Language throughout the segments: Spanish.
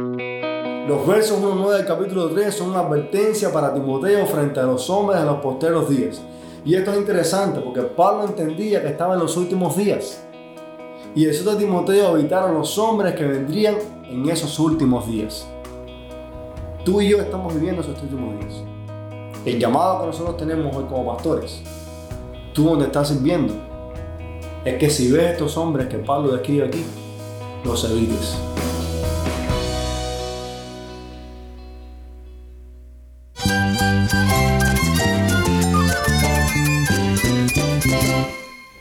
Los versos 1 9 del capítulo 3 son una advertencia para Timoteo frente a los hombres en los posteros días. Y esto es interesante porque Pablo entendía que estaba en los últimos días. Y exhorta a Timoteo a evitar a los hombres que vendrían en esos últimos días. Tú y yo estamos viviendo esos últimos días. El llamado que nosotros tenemos hoy como pastores, tú donde estás sirviendo, es que si ves estos hombres que Pablo describe aquí, los evites.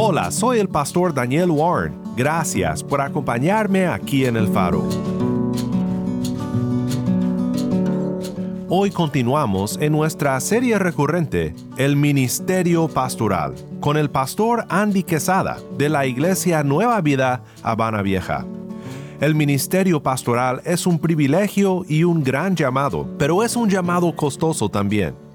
Hola, soy el pastor Daniel Warren. Gracias por acompañarme aquí en el faro. Hoy continuamos en nuestra serie recurrente, El Ministerio Pastoral, con el pastor Andy Quesada de la Iglesia Nueva Vida Habana Vieja. El ministerio pastoral es un privilegio y un gran llamado, pero es un llamado costoso también.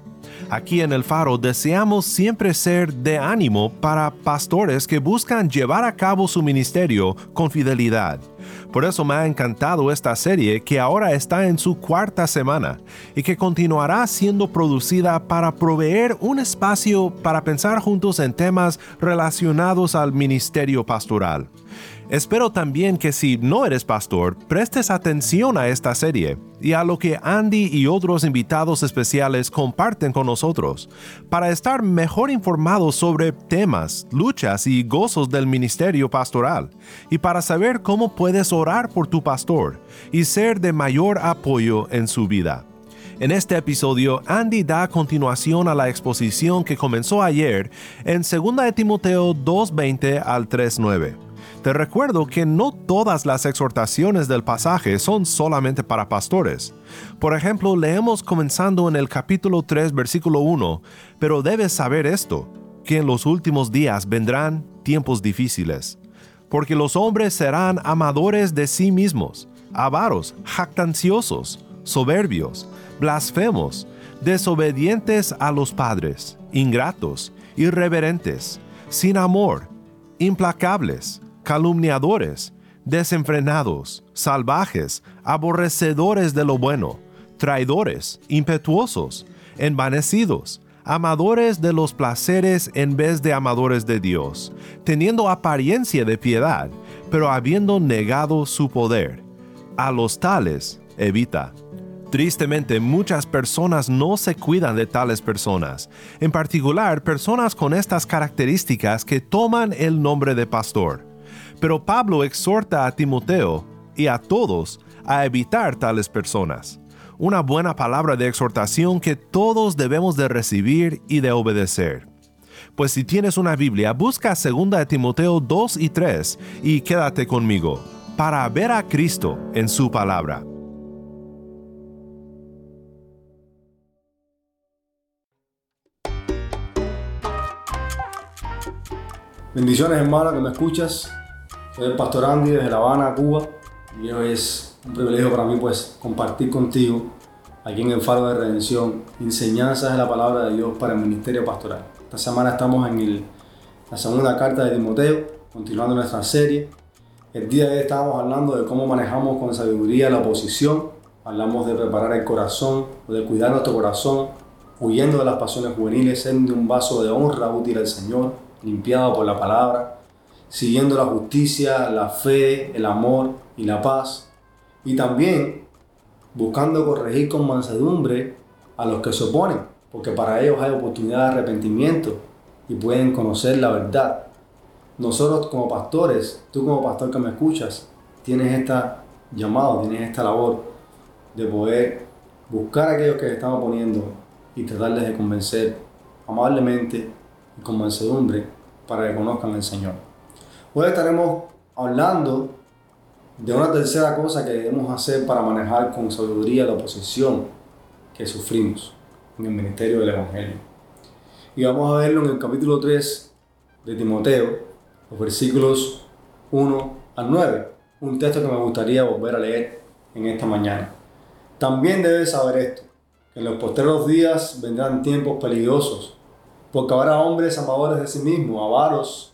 Aquí en el Faro deseamos siempre ser de ánimo para pastores que buscan llevar a cabo su ministerio con fidelidad. Por eso me ha encantado esta serie que ahora está en su cuarta semana y que continuará siendo producida para proveer un espacio para pensar juntos en temas relacionados al ministerio pastoral. Espero también que si no eres pastor, prestes atención a esta serie y a lo que Andy y otros invitados especiales comparten con nosotros, para estar mejor informados sobre temas, luchas y gozos del ministerio pastoral, y para saber cómo puedes orar por tu pastor y ser de mayor apoyo en su vida. En este episodio, Andy da continuación a la exposición que comenzó ayer en 2 de Timoteo 2.20 al 3.9. Te recuerdo que no todas las exhortaciones del pasaje son solamente para pastores. Por ejemplo, leemos comenzando en el capítulo 3, versículo 1, pero debes saber esto, que en los últimos días vendrán tiempos difíciles, porque los hombres serán amadores de sí mismos, avaros, jactanciosos, soberbios, blasfemos, desobedientes a los padres, ingratos, irreverentes, sin amor, implacables calumniadores, desenfrenados, salvajes, aborrecedores de lo bueno, traidores, impetuosos, envanecidos, amadores de los placeres en vez de amadores de Dios, teniendo apariencia de piedad, pero habiendo negado su poder. A los tales evita. Tristemente, muchas personas no se cuidan de tales personas, en particular personas con estas características que toman el nombre de pastor. Pero Pablo exhorta a Timoteo y a todos a evitar tales personas. Una buena palabra de exhortación que todos debemos de recibir y de obedecer. Pues si tienes una Biblia, busca 2 de Timoteo 2 y 3 y quédate conmigo para ver a Cristo en su palabra. Bendiciones hermano que me escuchas. Soy el pastor Andy desde La Habana, Cuba. Y hoy es un privilegio para mí pues compartir contigo aquí en el Faro de Redención enseñanzas de la palabra de Dios para el ministerio pastoral. Esta semana estamos en el, la segunda carta de Timoteo, continuando nuestra serie. El día de hoy estábamos hablando de cómo manejamos con sabiduría la oposición. Hablamos de preparar el corazón, de cuidar nuestro corazón, huyendo de las pasiones juveniles, siendo un vaso de honra útil al Señor, limpiado por la palabra, siguiendo la justicia, la fe, el amor y la paz. Y también buscando corregir con mansedumbre a los que se oponen, porque para ellos hay oportunidad de arrepentimiento y pueden conocer la verdad. Nosotros como pastores, tú como pastor que me escuchas, tienes esta llamado, tienes esta labor de poder buscar a aquellos que se están oponiendo y tratarles de convencer amablemente y con mansedumbre para que conozcan al Señor. Hoy estaremos hablando de una tercera cosa que debemos hacer para manejar con sabiduría la oposición que sufrimos en el ministerio del Evangelio. Y vamos a verlo en el capítulo 3 de Timoteo, los versículos 1 al 9, un texto que me gustaría volver a leer en esta mañana. También debes saber esto, que en los posteros días vendrán tiempos peligrosos, porque habrá hombres amadores de sí mismos, avaros,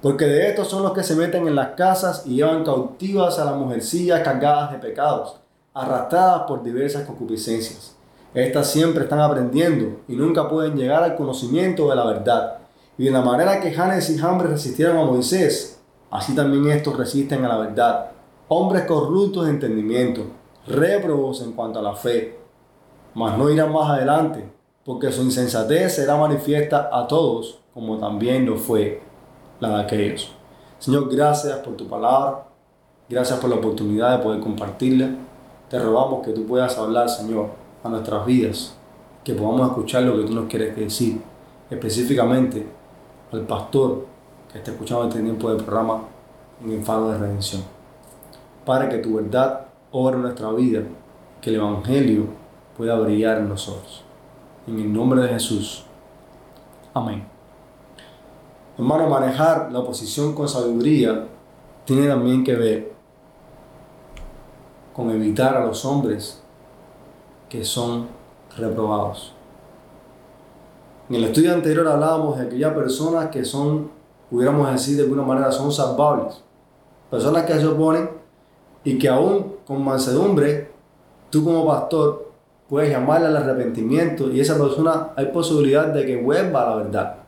porque de estos son los que se meten en las casas y llevan cautivas a las mujercillas cargadas de pecados, arrastradas por diversas concupiscencias. Estas siempre están aprendiendo y nunca pueden llegar al conocimiento de la verdad. Y de la manera que Janes y Jambres resistieron a Moisés, así también estos resisten a la verdad. Hombres corruptos de entendimiento, réprobos en cuanto a la fe, mas no irán más adelante, porque su insensatez será manifiesta a todos, como también lo fue la de aquellos. Señor, gracias por tu palabra, gracias por la oportunidad de poder compartirla. Te rogamos que tú puedas hablar, Señor, a nuestras vidas, que podamos escuchar lo que tú nos quieres decir, específicamente al pastor que está escuchando este tiempo del programa en el faro de redención. Para que tu verdad obre en nuestra vida, que el Evangelio pueda brillar en nosotros. En el nombre de Jesús. Amén. Hermano, manejar la oposición con sabiduría tiene también que ver con evitar a los hombres que son reprobados. En el estudio anterior hablábamos de aquellas personas que son, pudiéramos decir de alguna manera, son salvables. Personas que se oponen y que aún con mansedumbre, tú como pastor puedes llamarle al arrepentimiento y esa persona hay posibilidad de que vuelva a la verdad.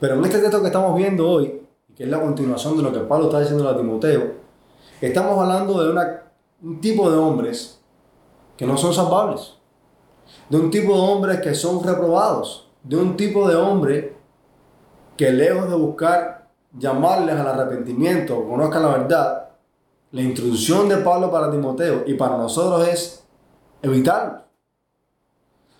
Pero en este texto que estamos viendo hoy, que es la continuación de lo que Pablo está diciendo a Timoteo, estamos hablando de un tipo de hombres que no son salvables, de un tipo de hombres que son reprobados, de un tipo de hombre que lejos de buscar llamarles al arrepentimiento o conozcan la verdad, la introducción de Pablo para Timoteo y para nosotros es evitarlo.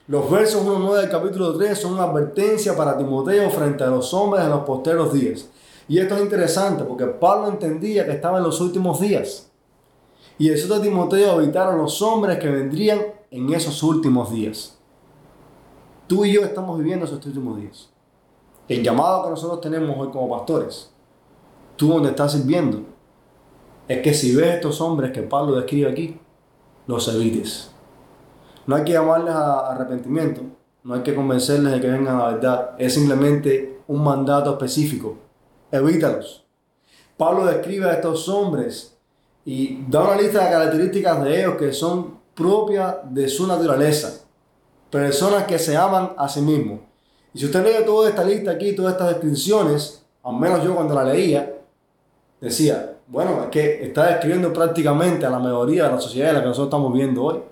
Los versos 1 9 del capítulo 3 son una advertencia para Timoteo frente a los hombres en los posteros días. Y esto es interesante porque Pablo entendía que estaba en los últimos días. Y eso de Timoteo a evitar a los hombres que vendrían en esos últimos días. Tú y yo estamos viviendo esos últimos días. El llamado que nosotros tenemos hoy como pastores, tú donde estás sirviendo, es que si ves estos hombres que Pablo describe aquí, los evites. No hay que llamarles a arrepentimiento, no hay que convencerles de que vengan a la verdad, es simplemente un mandato específico. Evítalos. Pablo describe a estos hombres y da una lista de características de ellos que son propias de su naturaleza. Personas que se aman a sí mismos. Y si usted lee toda esta lista aquí, todas estas descripciones, al menos yo cuando la leía, decía, bueno, es que está describiendo prácticamente a la mayoría de la sociedad en la que nosotros estamos viendo hoy.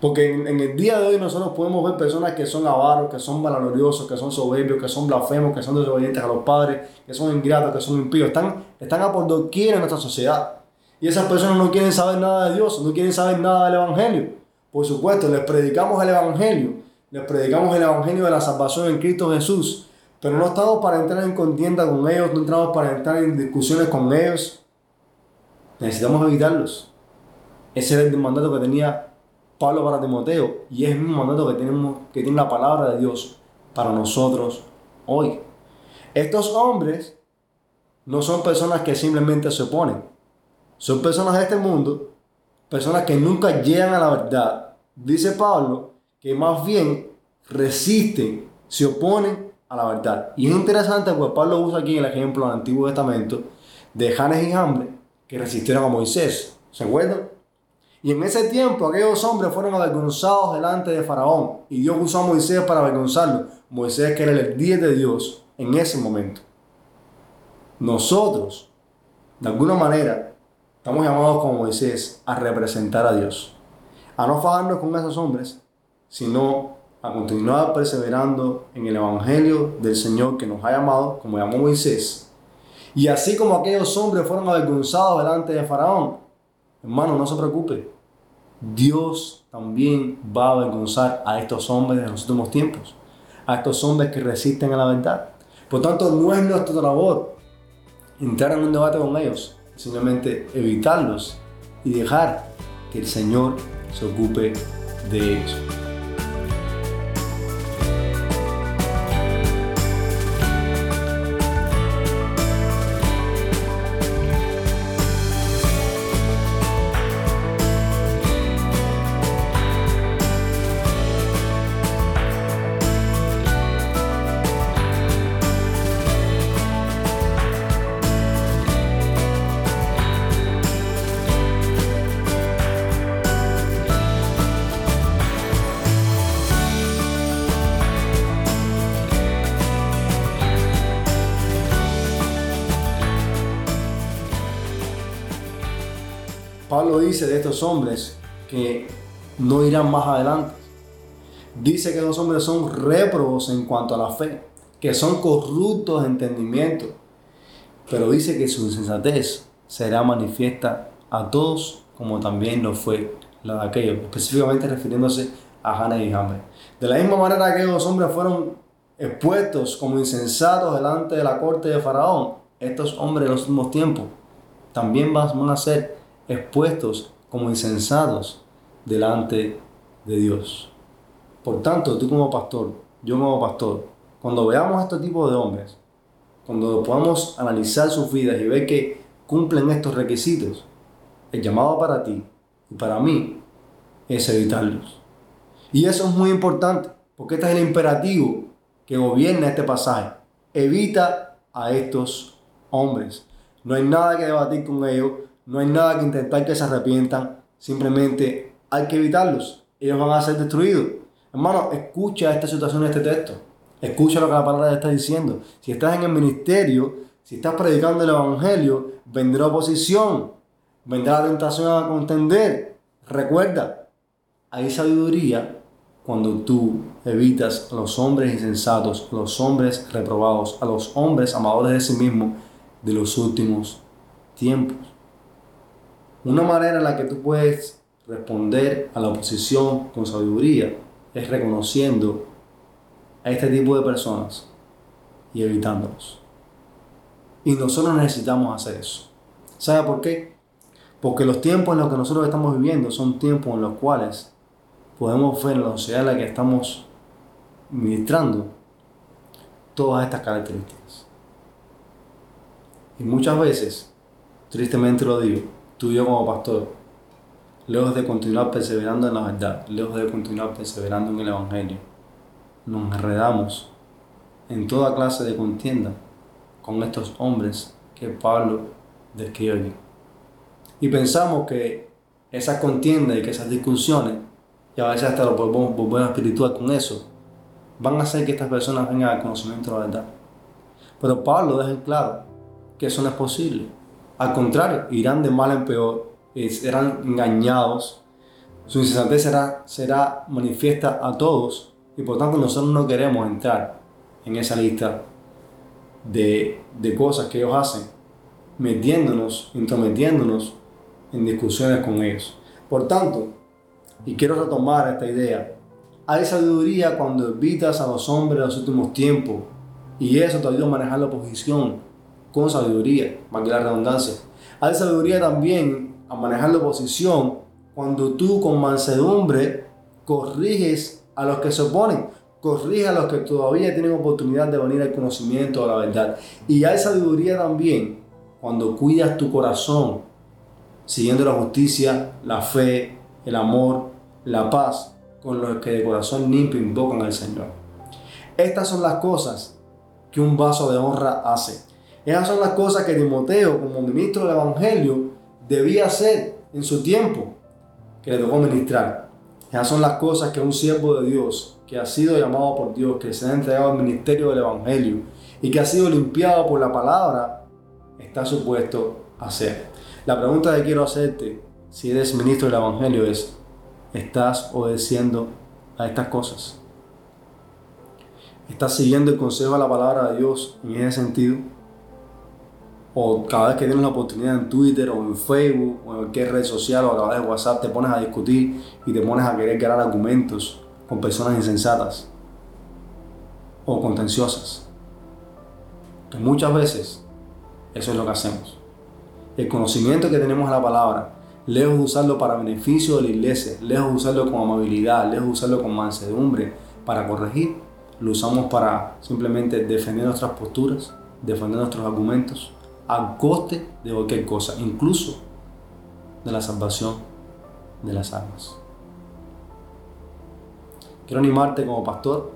Porque en, el día de hoy nosotros podemos ver personas que son avaros, que son vanagloriosos, que son soberbios, que son blasfemos, que son desobedientes a los padres, que son ingratos, que son impíos. Están, están a por doquier en nuestra sociedad. Y esas personas no quieren saber nada de Dios, no quieren saber nada del Evangelio. Por supuesto, les predicamos el Evangelio, les predicamos el Evangelio de la salvación en Cristo Jesús, pero no estamos para entrar en contienda con ellos, no estamos para entrar en discusiones con ellos. Necesitamos evitarlos. Ese era el mandato que tenía Pablo para Timoteo y es el mismo mandato que, tenemos, que tiene la palabra de Dios para nosotros hoy. Estos hombres no son personas que simplemente se oponen, son personas de este mundo, personas que nunca llegan a la verdad. Dice Pablo que más bien resisten, se oponen a la verdad. Y es interesante porque Pablo usa aquí el ejemplo del Antiguo Testamento de Janes y Hambre que resistieron a Moisés. ¿Se acuerdan? Y en ese tiempo aquellos hombres fueron avergonzados delante de Faraón y Dios usó a Moisés para avergonzarlo. Moisés que era el 10 de Dios en ese momento. Nosotros De alguna manera, estamos llamados como Moisés a representar a Dios. A no fajarnos con esos hombres, sino a continuar perseverando en el Evangelio del Señor que nos ha llamado, como llamó Moisés. Y así como aquellos hombres fueron avergonzados delante de Faraón, hermano, no se preocupe. Dios también va a avergonzar a estos hombres de los últimos tiempos, a estos hombres que resisten a la verdad. Por tanto, no es nuestra labor entrar en un debate con ellos, simplemente evitarlos y dejar que el Señor se ocupe de ellos. Pablo dice de estos hombres que no irán más adelante. Dice que los hombres son réprobos en cuanto a la fe, que son corruptos de entendimiento, pero dice que su insensatez será manifiesta a todos como también lo fue la de aquellos, específicamente refiriéndose a Hannah y Hambre. De la misma manera que los hombres fueron expuestos como insensatos delante de la corte de Faraón, estos hombres en los últimos tiempos también van a ser expuestos como insensatos delante de Dios. Por tanto, tú como pastor, yo como pastor, cuando veamos a este tipo de hombres, cuando podamos analizar sus vidas y ver que cumplen estos requisitos, el llamado para ti y para mí es evitarlos. Y eso es muy importante, porque este es el imperativo que gobierna este pasaje. Evita a estos hombres. No hay nada que debatir con ellos, no hay nada que intentar que se arrepientan, simplemente hay que evitarlos. Ellos van a ser destruidos. Hermano, escucha esta situación este texto. Escucha lo que la palabra está diciendo. Si estás en el ministerio, si estás predicando el evangelio, vendrá oposición, vendrá la tentación a contender. Recuerda, hay sabiduría cuando tú evitas a los hombres insensatos, a los hombres reprobados, a los hombres amadores de sí mismos de los últimos tiempos. Una manera en la que tú puedes responder a la oposición con sabiduría es reconociendo a este tipo de personas y evitándolos. Y nosotros necesitamos hacer eso. ¿Sabe por qué? Porque los tiempos en los que nosotros estamos viviendo son tiempos en los cuales podemos ver en la sociedad en la que estamos ministrando todas estas características. Y muchas veces, tristemente lo digo, tú y yo como pastor, lejos de continuar perseverando en la verdad, lejos de continuar perseverando en el Evangelio, nos enredamos en toda clase de contienda con estos hombres que Pablo describe. Y pensamos que esas contiendas y que esas discusiones, y a veces hasta lo podemos volver espiritual con eso, van a hacer que estas personas vengan al conocimiento de la verdad. Pero Pablo deja claro que eso no es posible. Al contrario, irán de mal en peor, serán engañados, su insensatez será, será manifiesta a todos y por tanto nosotros no queremos entrar en esa lista de, de cosas que ellos hacen, metiéndonos, intrometiéndonos en discusiones con ellos. Por tanto, y quiero retomar esta idea, hay sabiduría cuando evitas a los hombres de los últimos tiempos y eso te ayuda a manejar la oposición con sabiduría, que la redundancia. Hay sabiduría también a manejar la oposición cuando tú con mansedumbre corriges a los que se oponen, corriges a los que todavía tienen oportunidad de venir al conocimiento de la verdad. Y hay sabiduría también cuando cuidas tu corazón, siguiendo la justicia, la fe, el amor, la paz, con los que de corazón limpio invocan al Señor. Estas son las cosas que un vaso de honra hace. Esas son las cosas que Timoteo, como ministro del Evangelio, debía hacer en su tiempo que le tocó ministrar. Esas son las cosas que un siervo de Dios, que ha sido llamado por Dios, que se ha entregado al ministerio del Evangelio y que ha sido limpiado por la palabra, está supuesto hacer. La pregunta que quiero hacerte, si eres ministro del Evangelio, es, ¿estás obedeciendo a estas cosas? ¿Estás siguiendo el consejo de la palabra de Dios en ese sentido? O cada vez que tienes la oportunidad en Twitter o en Facebook o en cualquier red social o a través de WhatsApp te pones a discutir y te pones a querer crear argumentos con personas insensatas o contenciosas. Que muchas veces eso es lo que hacemos. El conocimiento que tenemos de la palabra, lejos de usarlo para beneficio de la iglesia, lejos de usarlo con amabilidad, lejos de usarlo con mansedumbre para corregir, lo usamos para simplemente defender nuestras posturas, defender nuestros argumentos, a coste de cualquier cosa, incluso de la salvación de las almas. Quiero animarte como pastor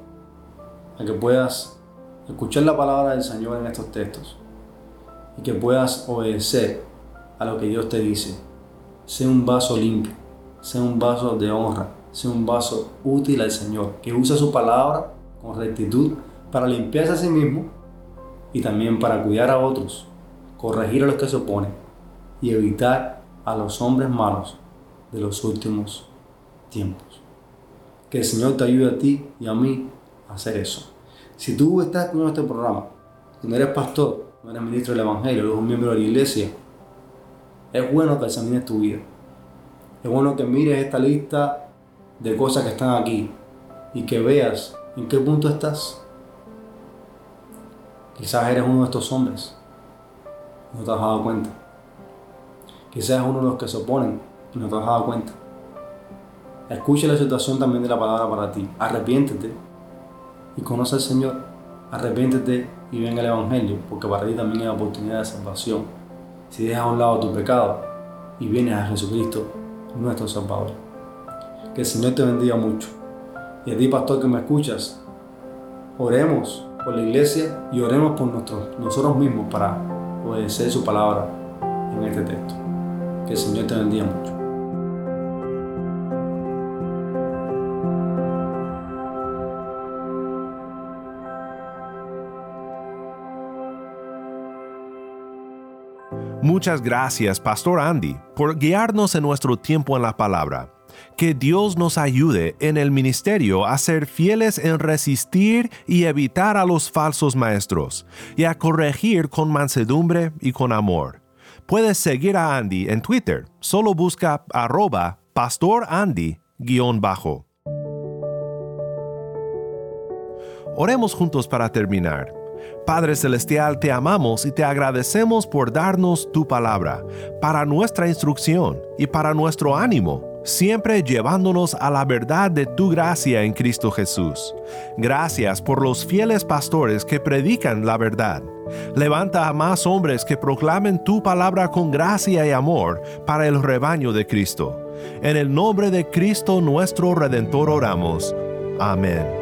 a que puedas escuchar la palabra del Señor en estos textos y que puedas obedecer a lo que Dios te dice. Sea un vaso limpio, sea un vaso de honra, sea un vaso útil al Señor, que use su palabra con rectitud para limpiarse a sí mismo y también para cuidar a otros, corregir a los que se oponen y evitar a los hombres malos de los últimos tiempos. Que el Señor te ayude a ti y a mí a hacer eso. Si tú estás escuchando este programa, si no eres pastor, no eres ministro del Evangelio, eres un miembro de la iglesia, es bueno que examines tu vida. Es bueno que mires esta lista de cosas que están aquí y que veas en qué punto estás. Quizás eres uno de estos hombres, no te has dado cuenta. Quizás uno de los que se oponen y no te has dado cuenta. Escucha la situación también de la palabra para ti. Arrepiéntete y conoce al Señor. Arrepiéntete y venga el Evangelio, porque para ti también hay oportunidad de salvación. Si dejas a un lado tu pecado y vienes a Jesucristo, nuestro Salvador. Que el Señor te bendiga mucho. Y a ti, pastor, que me escuchas, oremos por la iglesia y oremos por nosotros mismos para obedecer su palabra en este texto. Que el Señor te bendiga mucho. Muchas gracias, Pastor Andy, por guiarnos en nuestro tiempo en la palabra. Que Dios nos ayude en el ministerio a ser fieles en resistir y evitar a los falsos maestros, y a corregir con mansedumbre y con amor. Puedes seguir a Andy en Twitter, solo busca arroba pastorandy-bajo. Oremos juntos para terminar. Padre Celestial, te amamos y te agradecemos por darnos tu palabra, para nuestra instrucción y para nuestro ánimo, siempre llevándonos a la verdad de tu gracia en Cristo Jesús. Gracias por los fieles pastores que predican la verdad. Levanta a más hombres que proclamen tu palabra con gracia y amor para el rebaño de Cristo. En el nombre de Cristo nuestro Redentor oramos. Amén.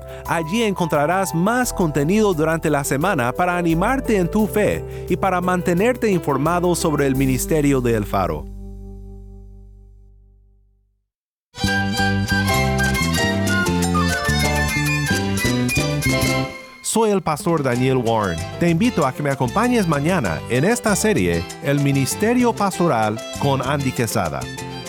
Allí encontrarás más contenido durante la semana para animarte en tu fe y para mantenerte informado sobre el ministerio de El Faro. soy el pastor Daniel Warren. Te invito a que me acompañes mañana en esta serie El Ministerio Pastoral con Andy Quesada.